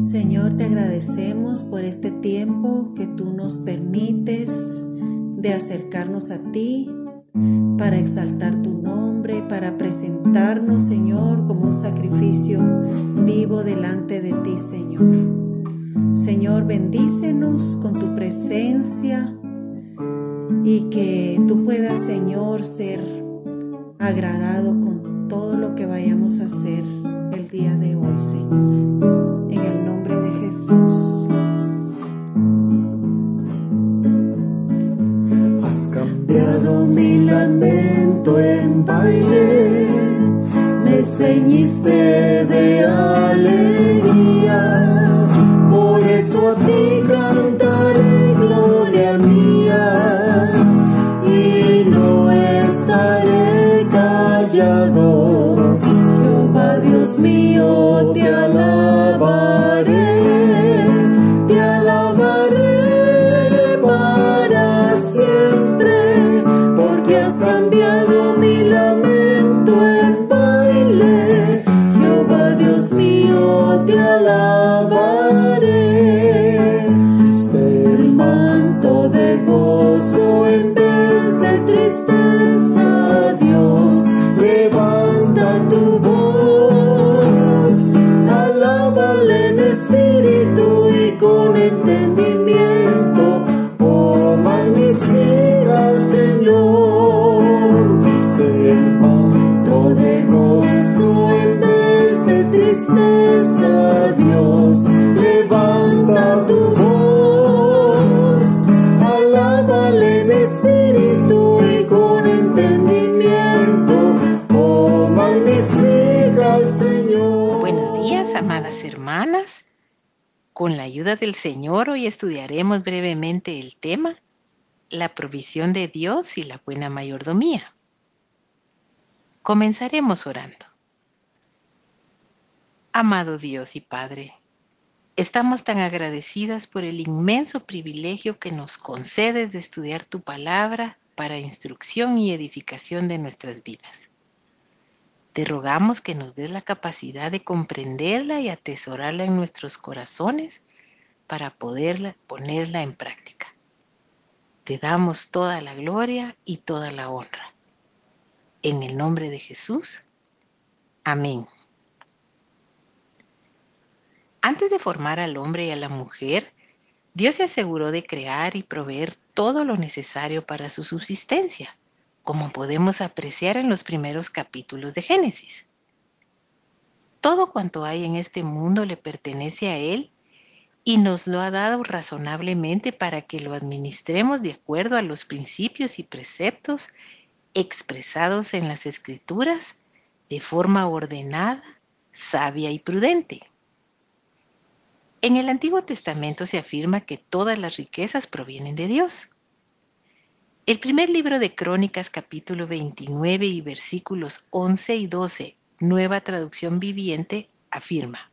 Señor, te agradecemos por este tiempo que tú nos permites de acercarnos a ti para exaltar tu nombre, para presentarnos, Señor, como un sacrificio vivo delante de ti, Señor. Señor, bendícenos con tu presencia y que tú puedas, Señor, ser agradado con todo lo que vayamos a hacer el día de hoy, Señor. Jesús. Has cambiado mi lamento en baile, me ceñiste de alegría eso a ti cantaré gloria mía y no estaré callado. Jehová Dios mío, del Señor hoy estudiaremos brevemente el tema La provisión de Dios y la buena mayordomía. Comenzaremos orando. Amado Dios y Padre, estamos tan agradecidas por el inmenso privilegio que nos concedes de estudiar tu palabra para instrucción y edificación de nuestras vidas. Te rogamos que nos des la capacidad de comprenderla y atesorarla en nuestros corazones para poderla ponerla en práctica. Te damos toda la gloria y toda la honra. En el nombre de Jesús. Amén. Antes de formar al hombre y a la mujer, Dios se aseguró de crear y proveer todo lo necesario para su subsistencia como podemos apreciar en los primeros capítulos de Génesis. Todo cuanto hay en este mundo le pertenece a Él y nos lo ha dado razonablemente para que lo administremos de acuerdo a los principios y preceptos expresados en las escrituras de forma ordenada, sabia y prudente. En el Antiguo Testamento se afirma que todas las riquezas provienen de Dios. El primer libro de Crónicas capítulo 29 y versículos 11 y 12, nueva traducción viviente, afirma,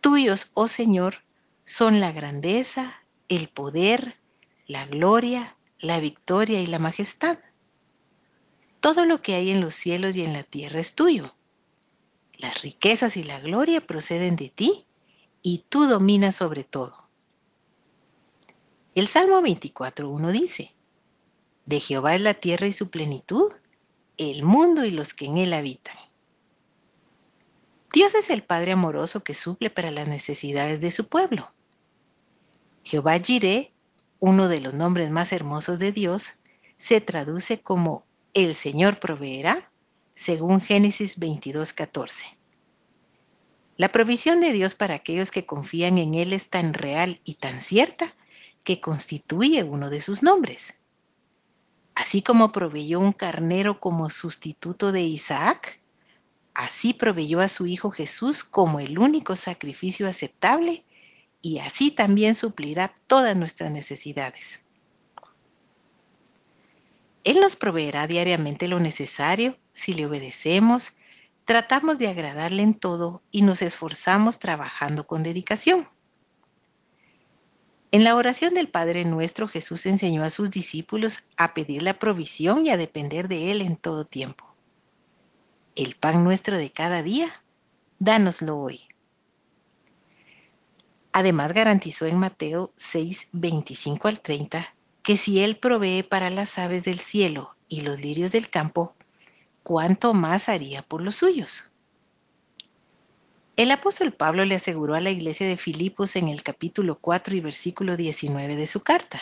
Tuyos, oh Señor, son la grandeza, el poder, la gloria, la victoria y la majestad. Todo lo que hay en los cielos y en la tierra es tuyo. Las riquezas y la gloria proceden de ti y tú dominas sobre todo. El Salmo 24.1 dice, de Jehová es la tierra y su plenitud, el mundo y los que en él habitan. Dios es el Padre amoroso que suple para las necesidades de su pueblo. Jehová Jireh, uno de los nombres más hermosos de Dios, se traduce como el Señor proveerá, según Génesis 22:14. La provisión de Dios para aquellos que confían en Él es tan real y tan cierta que constituye uno de sus nombres. Así como proveyó un carnero como sustituto de Isaac, así proveyó a su Hijo Jesús como el único sacrificio aceptable y así también suplirá todas nuestras necesidades. Él nos proveerá diariamente lo necesario si le obedecemos, tratamos de agradarle en todo y nos esforzamos trabajando con dedicación. En la oración del Padre Nuestro, Jesús enseñó a sus discípulos a pedir la provisión y a depender de Él en todo tiempo. El pan nuestro de cada día, dánoslo hoy. Además garantizó en Mateo 6, 25 al 30 que si Él provee para las aves del cielo y los lirios del campo, ¿cuánto más haría por los suyos? El apóstol Pablo le aseguró a la iglesia de Filipos en el capítulo 4 y versículo 19 de su carta.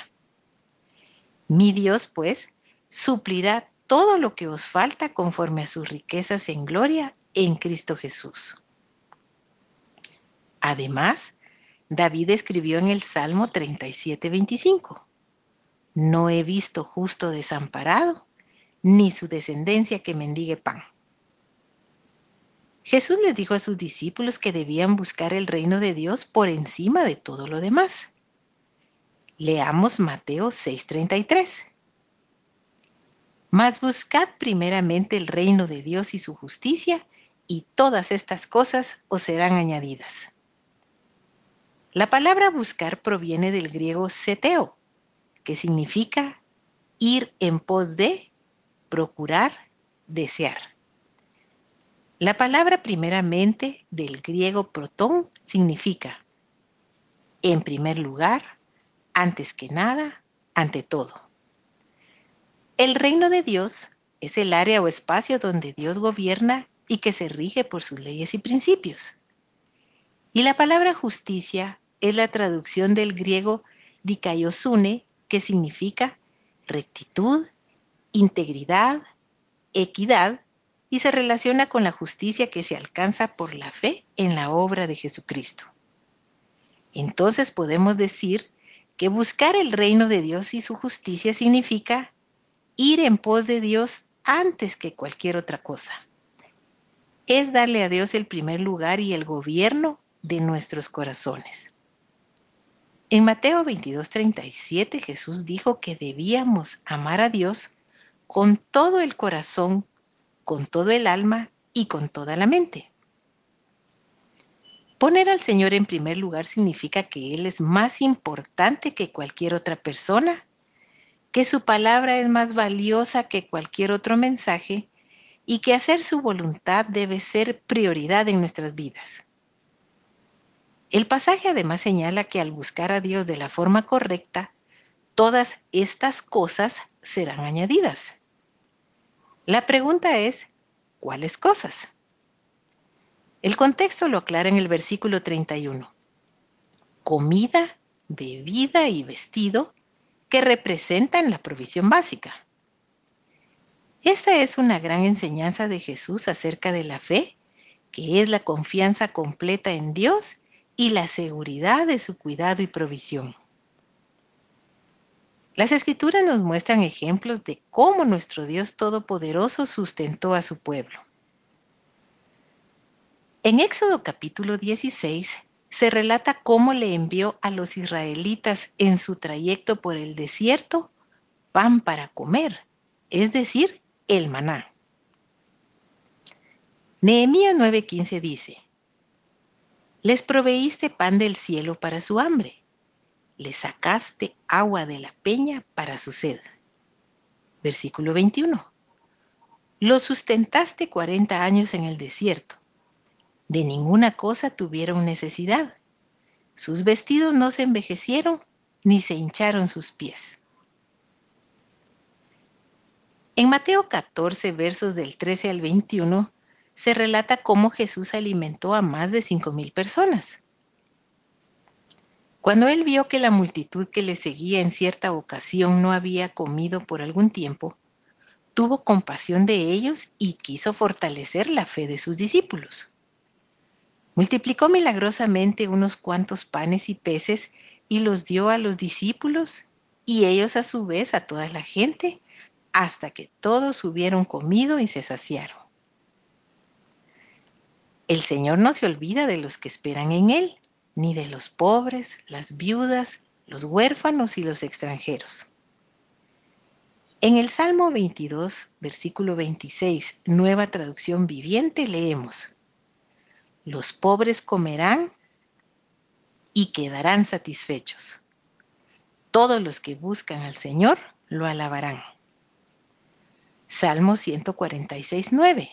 Mi Dios, pues, suplirá todo lo que os falta conforme a sus riquezas en gloria en Cristo Jesús. Además, David escribió en el Salmo 37, 25, No he visto justo desamparado, ni su descendencia que mendigue pan. Jesús les dijo a sus discípulos que debían buscar el reino de Dios por encima de todo lo demás. Leamos Mateo 6:33. Mas buscad primeramente el reino de Dios y su justicia, y todas estas cosas os serán añadidas. La palabra buscar proviene del griego seteo, que significa ir en pos de, procurar, desear. La palabra primeramente del griego protón significa, en primer lugar, antes que nada, ante todo. El reino de Dios es el área o espacio donde Dios gobierna y que se rige por sus leyes y principios. Y la palabra justicia es la traducción del griego dikaiosune, que significa rectitud, integridad, equidad y se relaciona con la justicia que se alcanza por la fe en la obra de Jesucristo. Entonces podemos decir que buscar el reino de Dios y su justicia significa ir en pos de Dios antes que cualquier otra cosa. Es darle a Dios el primer lugar y el gobierno de nuestros corazones. En Mateo 22:37 Jesús dijo que debíamos amar a Dios con todo el corazón, con todo el alma y con toda la mente. Poner al Señor en primer lugar significa que Él es más importante que cualquier otra persona, que su palabra es más valiosa que cualquier otro mensaje y que hacer su voluntad debe ser prioridad en nuestras vidas. El pasaje además señala que al buscar a Dios de la forma correcta, todas estas cosas serán añadidas. La pregunta es, ¿cuáles cosas? El contexto lo aclara en el versículo 31. Comida, bebida y vestido que representan la provisión básica. Esta es una gran enseñanza de Jesús acerca de la fe, que es la confianza completa en Dios y la seguridad de su cuidado y provisión. Las escrituras nos muestran ejemplos de cómo nuestro Dios Todopoderoso sustentó a su pueblo. En Éxodo capítulo 16 se relata cómo le envió a los israelitas en su trayecto por el desierto pan para comer, es decir, el maná. Nehemías 9:15 dice, Les proveíste pan del cielo para su hambre le sacaste agua de la peña para su sed. Versículo 21. Lo sustentaste 40 años en el desierto. De ninguna cosa tuvieron necesidad. Sus vestidos no se envejecieron ni se hincharon sus pies. En Mateo 14, versos del 13 al 21, se relata cómo Jesús alimentó a más de 5.000 personas. Cuando él vio que la multitud que le seguía en cierta ocasión no había comido por algún tiempo, tuvo compasión de ellos y quiso fortalecer la fe de sus discípulos. Multiplicó milagrosamente unos cuantos panes y peces y los dio a los discípulos y ellos a su vez a toda la gente, hasta que todos hubieron comido y se saciaron. El Señor no se olvida de los que esperan en Él ni de los pobres, las viudas, los huérfanos y los extranjeros. En el Salmo 22, versículo 26, nueva traducción viviente, leemos, Los pobres comerán y quedarán satisfechos. Todos los que buscan al Señor lo alabarán. Salmo 146, 9.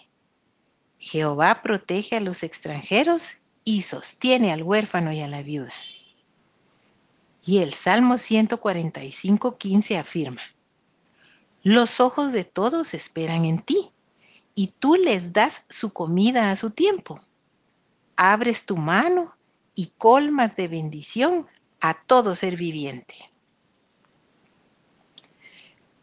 Jehová protege a los extranjeros y sostiene al huérfano y a la viuda. Y el Salmo 145, 15 afirma, Los ojos de todos esperan en ti, y tú les das su comida a su tiempo. Abres tu mano y colmas de bendición a todo ser viviente.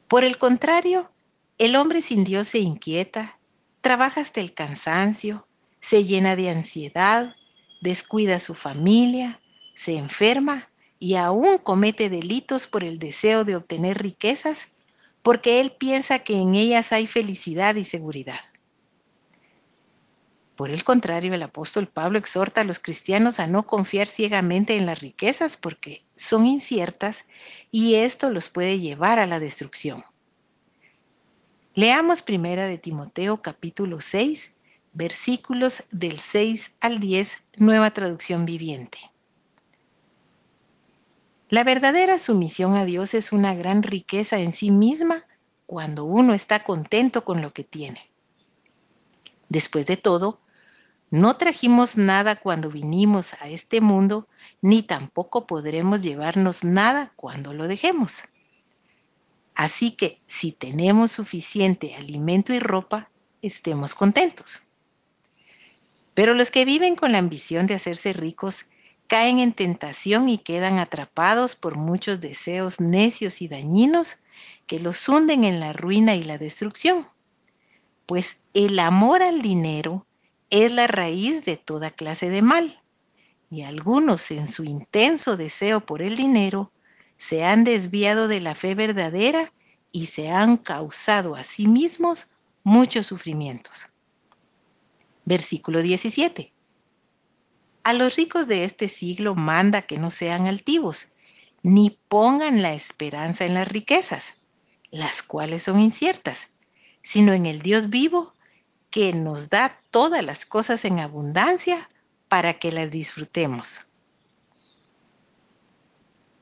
Por el contrario, el hombre sin Dios se inquieta, trabaja hasta el cansancio, se llena de ansiedad, descuida a su familia, se enferma y aún comete delitos por el deseo de obtener riquezas porque él piensa que en ellas hay felicidad y seguridad. Por el contrario, el apóstol Pablo exhorta a los cristianos a no confiar ciegamente en las riquezas porque son inciertas y esto los puede llevar a la destrucción. Leamos primera de Timoteo capítulo 6, versículos del 6 al 10, nueva traducción viviente. La verdadera sumisión a Dios es una gran riqueza en sí misma cuando uno está contento con lo que tiene. Después de todo, no trajimos nada cuando vinimos a este mundo, ni tampoco podremos llevarnos nada cuando lo dejemos. Así que si tenemos suficiente alimento y ropa, estemos contentos. Pero los que viven con la ambición de hacerse ricos caen en tentación y quedan atrapados por muchos deseos necios y dañinos que los hunden en la ruina y la destrucción. Pues el amor al dinero es la raíz de toda clase de mal. Y algunos en su intenso deseo por el dinero se han desviado de la fe verdadera y se han causado a sí mismos muchos sufrimientos. Versículo 17. A los ricos de este siglo manda que no sean altivos, ni pongan la esperanza en las riquezas, las cuales son inciertas, sino en el Dios vivo que nos da todas las cosas en abundancia para que las disfrutemos.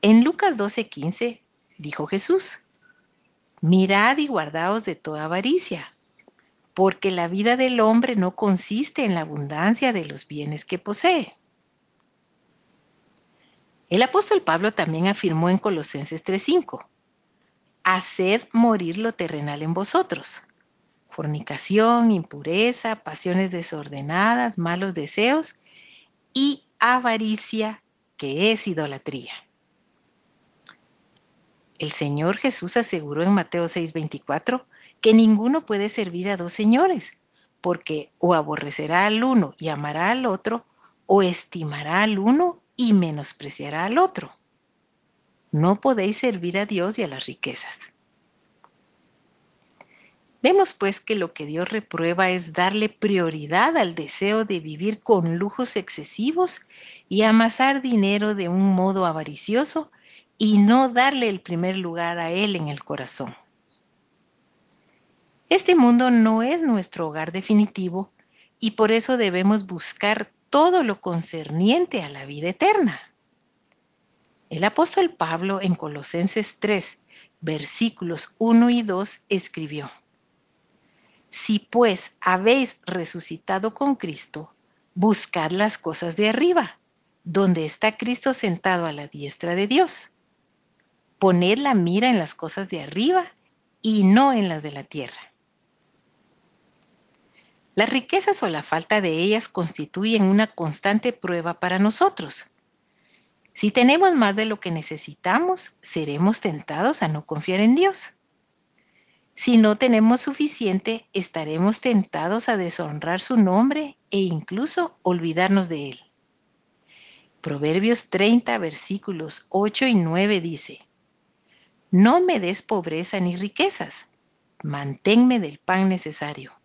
En Lucas 12:15 dijo Jesús, mirad y guardaos de toda avaricia, porque la vida del hombre no consiste en la abundancia de los bienes que posee. El apóstol Pablo también afirmó en Colosenses 3:5, haced morir lo terrenal en vosotros fornicación, impureza, pasiones desordenadas, malos deseos y avaricia, que es idolatría. El Señor Jesús aseguró en Mateo 6:24 que ninguno puede servir a dos señores, porque o aborrecerá al uno y amará al otro, o estimará al uno y menospreciará al otro. No podéis servir a Dios y a las riquezas. Vemos pues que lo que Dios reprueba es darle prioridad al deseo de vivir con lujos excesivos y amasar dinero de un modo avaricioso y no darle el primer lugar a Él en el corazón. Este mundo no es nuestro hogar definitivo y por eso debemos buscar todo lo concerniente a la vida eterna. El apóstol Pablo en Colosenses 3, versículos 1 y 2 escribió, si pues habéis resucitado con Cristo, buscad las cosas de arriba, donde está Cristo sentado a la diestra de Dios. Poned la mira en las cosas de arriba y no en las de la tierra. Las riquezas o la falta de ellas constituyen una constante prueba para nosotros. Si tenemos más de lo que necesitamos, seremos tentados a no confiar en Dios. Si no tenemos suficiente, estaremos tentados a deshonrar su nombre e incluso olvidarnos de él. Proverbios 30, versículos 8 y 9 dice, No me des pobreza ni riquezas, manténme del pan necesario.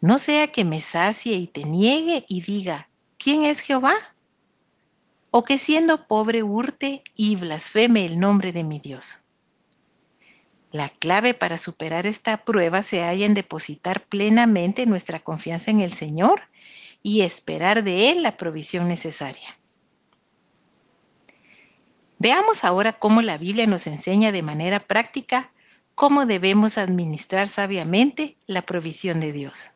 No sea que me sacie y te niegue y diga, ¿quién es Jehová? O que siendo pobre hurte y blasfeme el nombre de mi Dios. La clave para superar esta prueba se halla en depositar plenamente nuestra confianza en el Señor y esperar de Él la provisión necesaria. Veamos ahora cómo la Biblia nos enseña de manera práctica cómo debemos administrar sabiamente la provisión de Dios.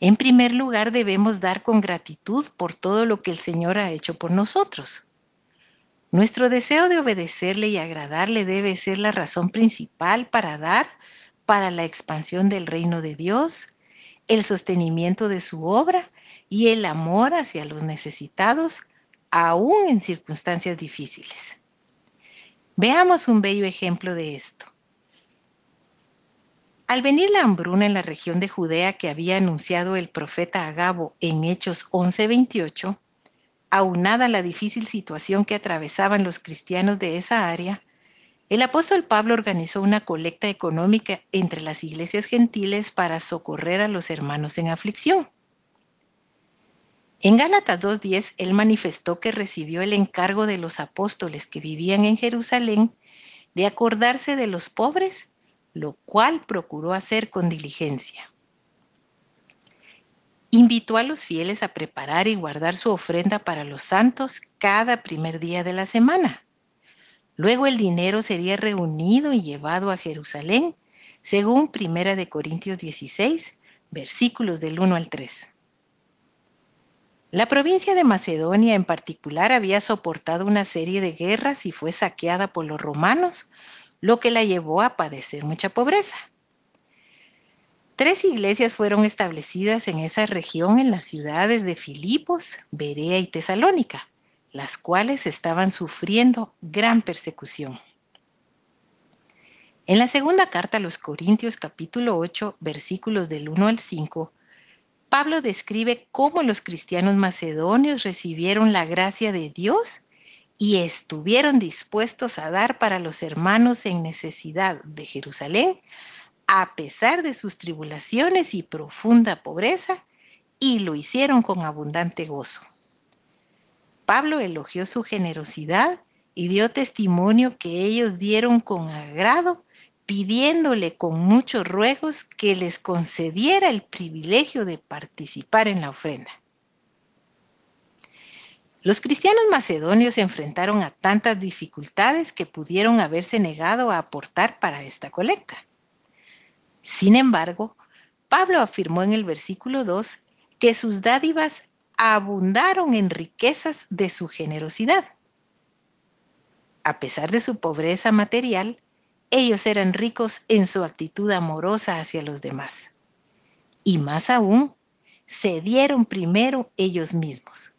En primer lugar, debemos dar con gratitud por todo lo que el Señor ha hecho por nosotros. Nuestro deseo de obedecerle y agradarle debe ser la razón principal para dar para la expansión del reino de Dios, el sostenimiento de su obra y el amor hacia los necesitados, aún en circunstancias difíciles. Veamos un bello ejemplo de esto. Al venir la hambruna en la región de Judea que había anunciado el profeta Agabo en Hechos 11:28, aunada la difícil situación que atravesaban los cristianos de esa área, el apóstol Pablo organizó una colecta económica entre las iglesias gentiles para socorrer a los hermanos en aflicción. En Gálatas 2.10, él manifestó que recibió el encargo de los apóstoles que vivían en Jerusalén de acordarse de los pobres, lo cual procuró hacer con diligencia invitó a los fieles a preparar y guardar su ofrenda para los santos cada primer día de la semana. Luego el dinero sería reunido y llevado a Jerusalén, según Primera de Corintios 16, versículos del 1 al 3. La provincia de Macedonia en particular había soportado una serie de guerras y fue saqueada por los romanos, lo que la llevó a padecer mucha pobreza. Tres iglesias fueron establecidas en esa región en las ciudades de Filipos, Berea y Tesalónica, las cuales estaban sufriendo gran persecución. En la segunda carta a los Corintios capítulo 8 versículos del 1 al 5, Pablo describe cómo los cristianos macedonios recibieron la gracia de Dios y estuvieron dispuestos a dar para los hermanos en necesidad de Jerusalén a pesar de sus tribulaciones y profunda pobreza, y lo hicieron con abundante gozo. Pablo elogió su generosidad y dio testimonio que ellos dieron con agrado, pidiéndole con muchos ruegos que les concediera el privilegio de participar en la ofrenda. Los cristianos macedonios se enfrentaron a tantas dificultades que pudieron haberse negado a aportar para esta colecta. Sin embargo, Pablo afirmó en el versículo 2 que sus dádivas abundaron en riquezas de su generosidad. A pesar de su pobreza material, ellos eran ricos en su actitud amorosa hacia los demás. Y más aún, se dieron primero ellos mismos.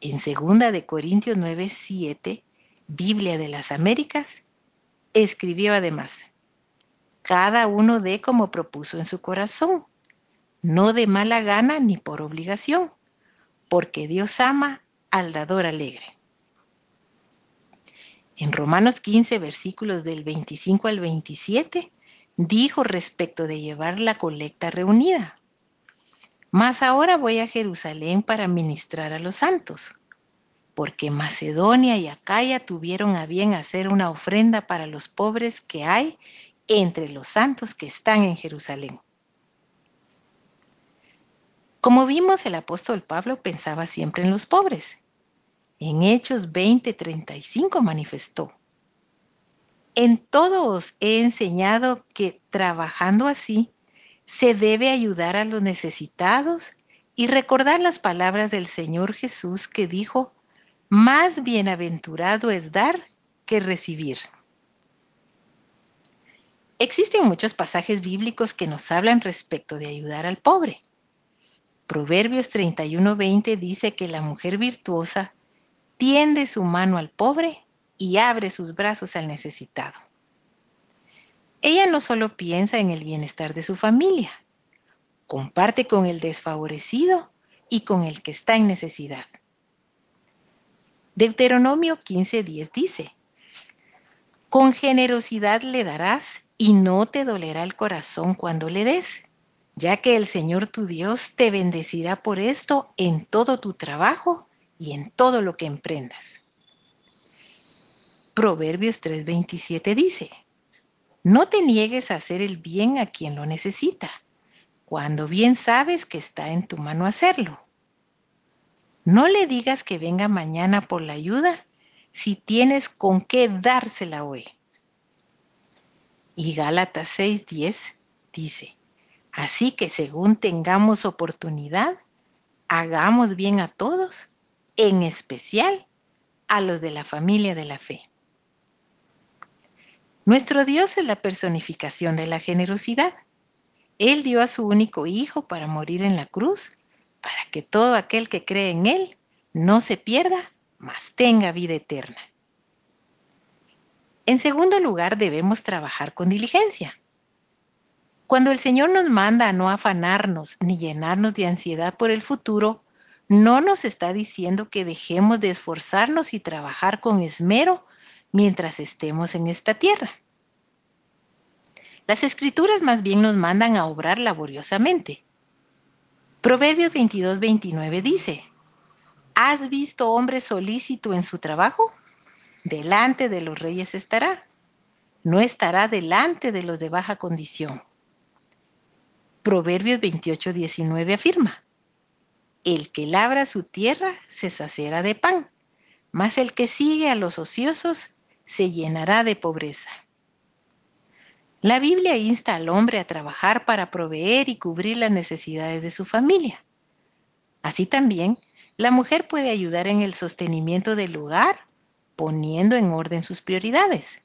En 2 de Corintios 9:7, Biblia de las Américas, escribió además: cada uno dé como propuso en su corazón, no de mala gana ni por obligación, porque Dios ama al dador alegre. En Romanos 15, versículos del 25 al 27, dijo respecto de llevar la colecta reunida. Mas ahora voy a Jerusalén para ministrar a los santos, porque Macedonia y Acaya tuvieron a bien hacer una ofrenda para los pobres que hay entre los santos que están en Jerusalén. Como vimos, el apóstol Pablo pensaba siempre en los pobres. En Hechos 20:35 manifestó, en todo os he enseñado que trabajando así se debe ayudar a los necesitados y recordar las palabras del Señor Jesús que dijo, más bienaventurado es dar que recibir. Existen muchos pasajes bíblicos que nos hablan respecto de ayudar al pobre. Proverbios 31:20 dice que la mujer virtuosa tiende su mano al pobre y abre sus brazos al necesitado. Ella no solo piensa en el bienestar de su familia, comparte con el desfavorecido y con el que está en necesidad. Deuteronomio 15:10 dice, con generosidad le darás y no te dolerá el corazón cuando le des, ya que el Señor tu Dios te bendecirá por esto en todo tu trabajo y en todo lo que emprendas. Proverbios 3:27 dice, no te niegues a hacer el bien a quien lo necesita, cuando bien sabes que está en tu mano hacerlo. No le digas que venga mañana por la ayuda si tienes con qué dársela hoy. Y Gálatas 6:10 dice, así que según tengamos oportunidad, hagamos bien a todos, en especial a los de la familia de la fe. Nuestro Dios es la personificación de la generosidad. Él dio a su único Hijo para morir en la cruz, para que todo aquel que cree en Él no se pierda, mas tenga vida eterna. En segundo lugar, debemos trabajar con diligencia. Cuando el Señor nos manda a no afanarnos ni llenarnos de ansiedad por el futuro, no nos está diciendo que dejemos de esforzarnos y trabajar con esmero mientras estemos en esta tierra. Las escrituras más bien nos mandan a obrar laboriosamente. Proverbios 22, 29 dice, ¿has visto hombre solícito en su trabajo? Delante de los reyes estará, no estará delante de los de baja condición. Proverbios 28, 19 afirma, el que labra su tierra se saciará de pan, mas el que sigue a los ociosos se llenará de pobreza. La Biblia insta al hombre a trabajar para proveer y cubrir las necesidades de su familia. Así también, la mujer puede ayudar en el sostenimiento del hogar, poniendo en orden sus prioridades.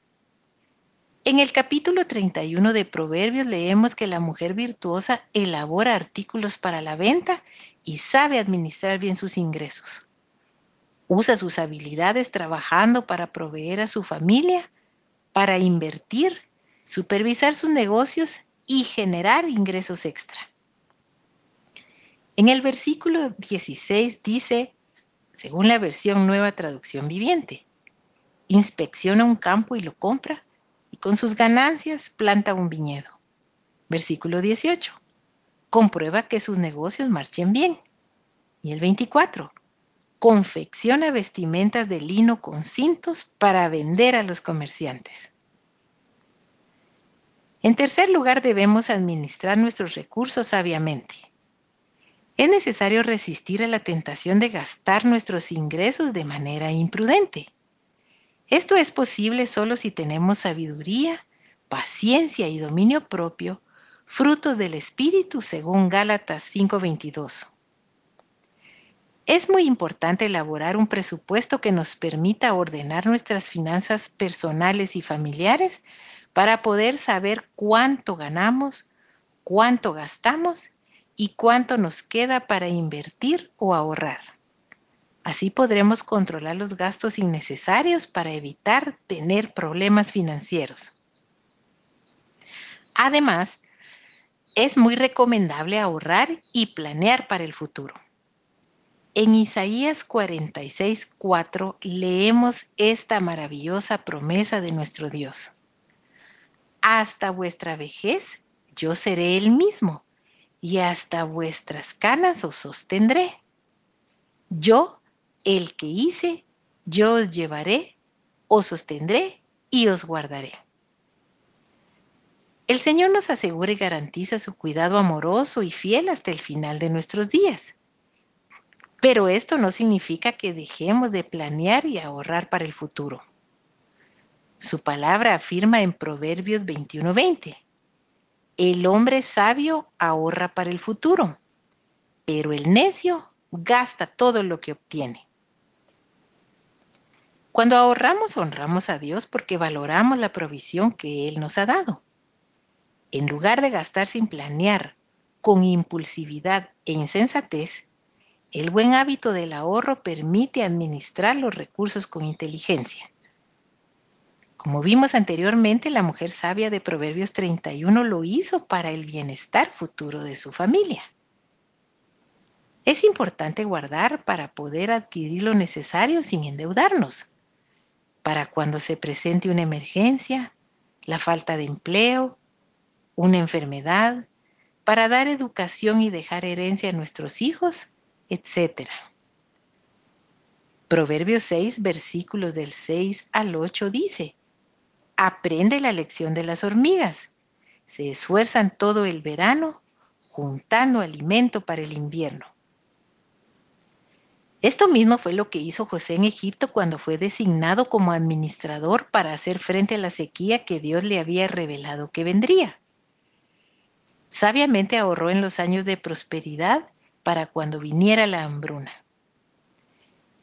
En el capítulo 31 de Proverbios leemos que la mujer virtuosa elabora artículos para la venta y sabe administrar bien sus ingresos. Usa sus habilidades trabajando para proveer a su familia, para invertir, supervisar sus negocios y generar ingresos extra. En el versículo 16 dice, según la versión Nueva Traducción Viviente, inspecciona un campo y lo compra, y con sus ganancias planta un viñedo. Versículo 18 comprueba que sus negocios marchen bien. Y el 24, confecciona vestimentas de lino con cintos para vender a los comerciantes. En tercer lugar, debemos administrar nuestros recursos sabiamente. Es necesario resistir a la tentación de gastar nuestros ingresos de manera imprudente. Esto es posible solo si tenemos sabiduría, paciencia y dominio propio frutos del Espíritu según Gálatas 5:22. Es muy importante elaborar un presupuesto que nos permita ordenar nuestras finanzas personales y familiares para poder saber cuánto ganamos, cuánto gastamos y cuánto nos queda para invertir o ahorrar. Así podremos controlar los gastos innecesarios para evitar tener problemas financieros. Además, es muy recomendable ahorrar y planear para el futuro. En Isaías 46, 4 leemos esta maravillosa promesa de nuestro Dios. Hasta vuestra vejez yo seré el mismo, y hasta vuestras canas os sostendré. Yo, el que hice, yo os llevaré, os sostendré y os guardaré. El Señor nos asegura y garantiza su cuidado amoroso y fiel hasta el final de nuestros días. Pero esto no significa que dejemos de planear y ahorrar para el futuro. Su palabra afirma en Proverbios 21:20, el hombre sabio ahorra para el futuro, pero el necio gasta todo lo que obtiene. Cuando ahorramos, honramos a Dios porque valoramos la provisión que Él nos ha dado. En lugar de gastar sin planear, con impulsividad e insensatez, el buen hábito del ahorro permite administrar los recursos con inteligencia. Como vimos anteriormente, la mujer sabia de Proverbios 31 lo hizo para el bienestar futuro de su familia. Es importante guardar para poder adquirir lo necesario sin endeudarnos, para cuando se presente una emergencia, la falta de empleo una enfermedad, para dar educación y dejar herencia a nuestros hijos, etc. Proverbios 6, versículos del 6 al 8 dice, Aprende la lección de las hormigas. Se esfuerzan todo el verano juntando alimento para el invierno. Esto mismo fue lo que hizo José en Egipto cuando fue designado como administrador para hacer frente a la sequía que Dios le había revelado que vendría. Sabiamente ahorró en los años de prosperidad para cuando viniera la hambruna.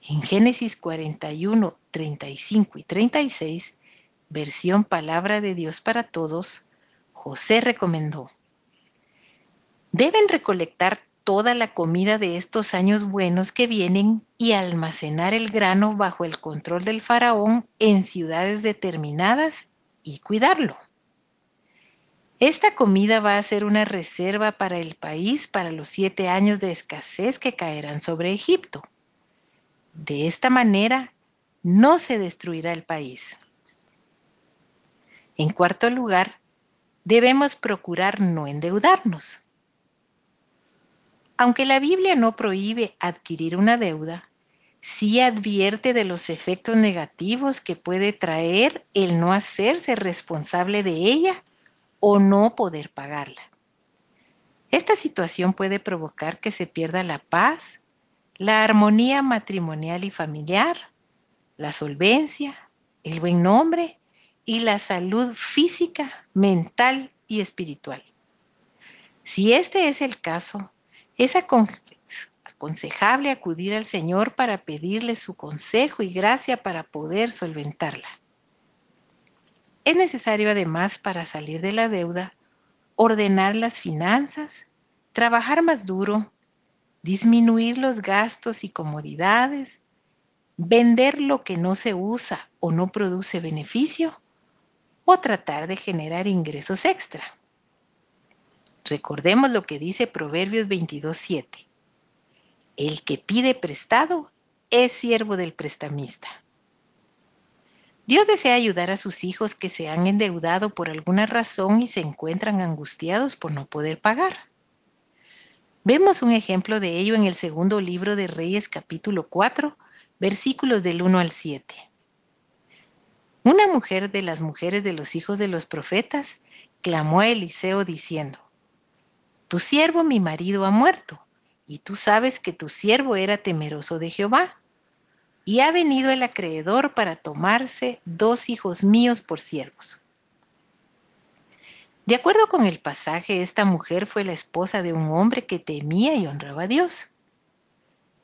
En Génesis 41, 35 y 36, versión Palabra de Dios para Todos, José recomendó, deben recolectar toda la comida de estos años buenos que vienen y almacenar el grano bajo el control del faraón en ciudades determinadas y cuidarlo. Esta comida va a ser una reserva para el país para los siete años de escasez que caerán sobre Egipto. De esta manera, no se destruirá el país. En cuarto lugar, debemos procurar no endeudarnos. Aunque la Biblia no prohíbe adquirir una deuda, sí advierte de los efectos negativos que puede traer el no hacerse responsable de ella o no poder pagarla. Esta situación puede provocar que se pierda la paz, la armonía matrimonial y familiar, la solvencia, el buen nombre y la salud física, mental y espiritual. Si este es el caso, es aconsejable acudir al Señor para pedirle su consejo y gracia para poder solventarla. Es necesario además para salir de la deuda ordenar las finanzas, trabajar más duro, disminuir los gastos y comodidades, vender lo que no se usa o no produce beneficio o tratar de generar ingresos extra. Recordemos lo que dice Proverbios 22.7. El que pide prestado es siervo del prestamista. Dios desea ayudar a sus hijos que se han endeudado por alguna razón y se encuentran angustiados por no poder pagar. Vemos un ejemplo de ello en el segundo libro de Reyes capítulo 4, versículos del 1 al 7. Una mujer de las mujeres de los hijos de los profetas clamó a Eliseo diciendo, tu siervo mi marido ha muerto, y tú sabes que tu siervo era temeroso de Jehová. Y ha venido el acreedor para tomarse dos hijos míos por siervos. De acuerdo con el pasaje, esta mujer fue la esposa de un hombre que temía y honraba a Dios.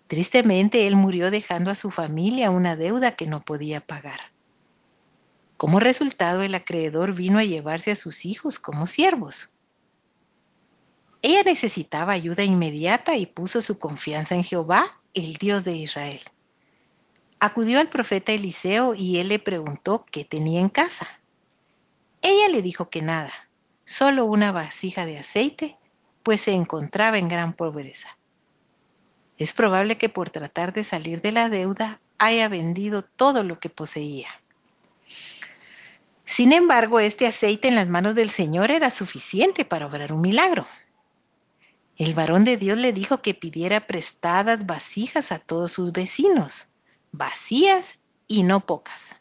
Tristemente, él murió dejando a su familia una deuda que no podía pagar. Como resultado, el acreedor vino a llevarse a sus hijos como siervos. Ella necesitaba ayuda inmediata y puso su confianza en Jehová, el Dios de Israel. Acudió al profeta Eliseo y él le preguntó qué tenía en casa. Ella le dijo que nada, solo una vasija de aceite, pues se encontraba en gran pobreza. Es probable que por tratar de salir de la deuda haya vendido todo lo que poseía. Sin embargo, este aceite en las manos del Señor era suficiente para obrar un milagro. El varón de Dios le dijo que pidiera prestadas vasijas a todos sus vecinos, vacías y no pocas.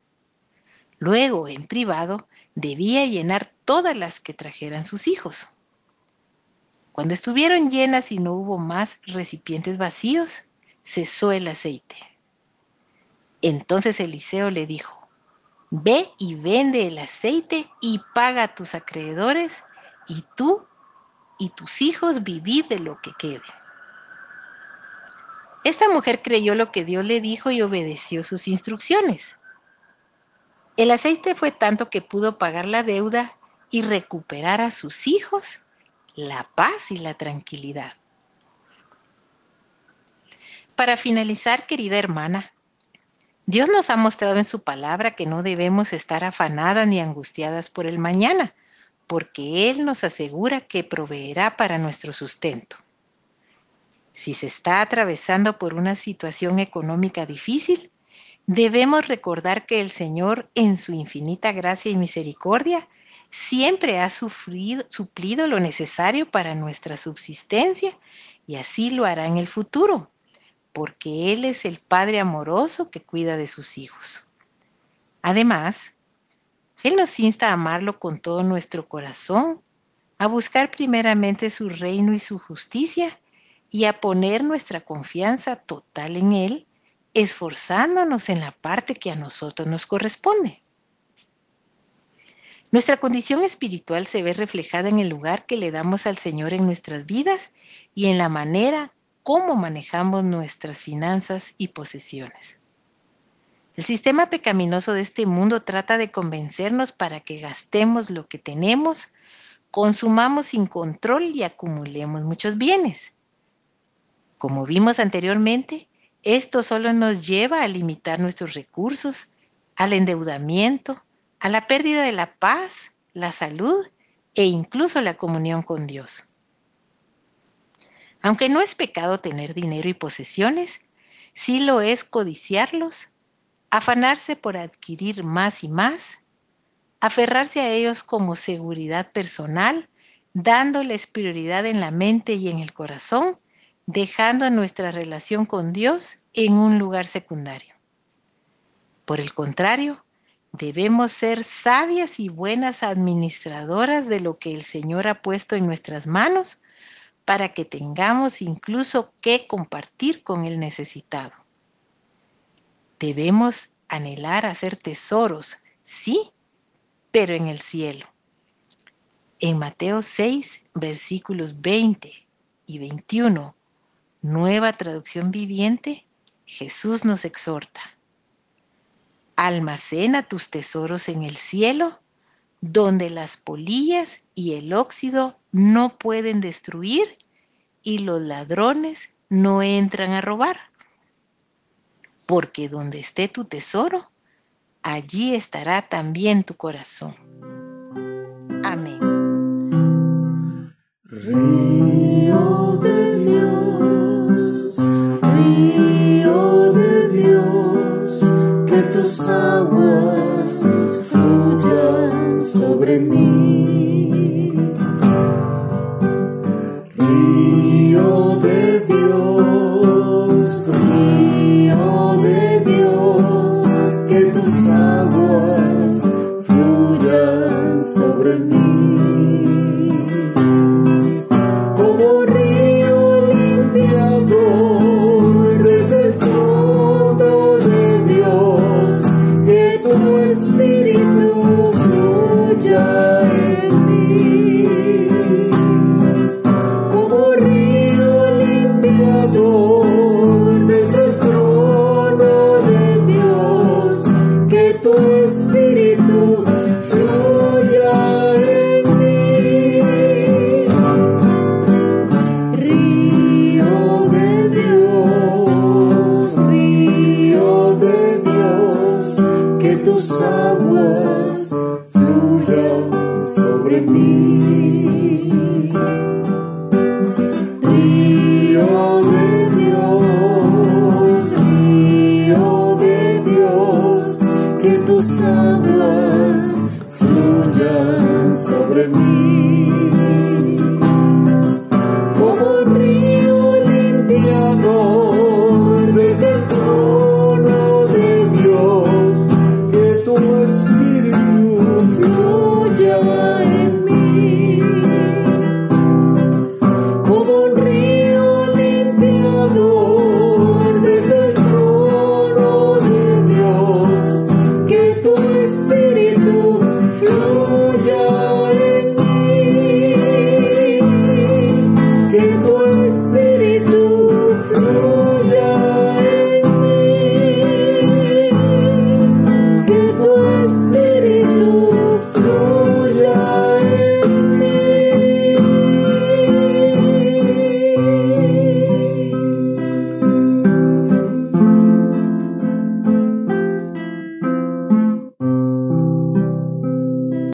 Luego, en privado, debía llenar todas las que trajeran sus hijos. Cuando estuvieron llenas y no hubo más recipientes vacíos, cesó el aceite. Entonces Eliseo le dijo, ve y vende el aceite y paga a tus acreedores, y tú y tus hijos vivid de lo que quede. Esta mujer creyó lo que Dios le dijo y obedeció sus instrucciones. El aceite fue tanto que pudo pagar la deuda y recuperar a sus hijos la paz y la tranquilidad. Para finalizar, querida hermana, Dios nos ha mostrado en su palabra que no debemos estar afanadas ni angustiadas por el mañana, porque Él nos asegura que proveerá para nuestro sustento. Si se está atravesando por una situación económica difícil, debemos recordar que el Señor, en su infinita gracia y misericordia, siempre ha sufrido, suplido lo necesario para nuestra subsistencia y así lo hará en el futuro, porque Él es el Padre amoroso que cuida de sus hijos. Además, él nos insta a amarlo con todo nuestro corazón, a buscar primeramente su reino y su justicia y a poner nuestra confianza total en Él, esforzándonos en la parte que a nosotros nos corresponde. Nuestra condición espiritual se ve reflejada en el lugar que le damos al Señor en nuestras vidas y en la manera cómo manejamos nuestras finanzas y posesiones. El sistema pecaminoso de este mundo trata de convencernos para que gastemos lo que tenemos, consumamos sin control y acumulemos muchos bienes. Como vimos anteriormente, esto solo nos lleva a limitar nuestros recursos, al endeudamiento, a la pérdida de la paz, la salud e incluso la comunión con Dios. Aunque no es pecado tener dinero y posesiones, sí lo es codiciarlos, afanarse por adquirir más y más, aferrarse a ellos como seguridad personal, dándoles prioridad en la mente y en el corazón, dejando nuestra relación con Dios en un lugar secundario. Por el contrario, debemos ser sabias y buenas administradoras de lo que el Señor ha puesto en nuestras manos para que tengamos incluso que compartir con el necesitado. Debemos anhelar hacer tesoros, sí, pero en el cielo. En Mateo 6, versículos 20 y 21, nueva traducción viviente, Jesús nos exhorta. Almacena tus tesoros en el cielo, donde las polillas y el óxido no pueden destruir y los ladrones no entran a robar. Porque donde esté tu tesoro, allí estará también tu corazón. Amén. Río de Dios, río de Dios, que tus aguas fluyan sobre mí. aguas fluyan sobre mí.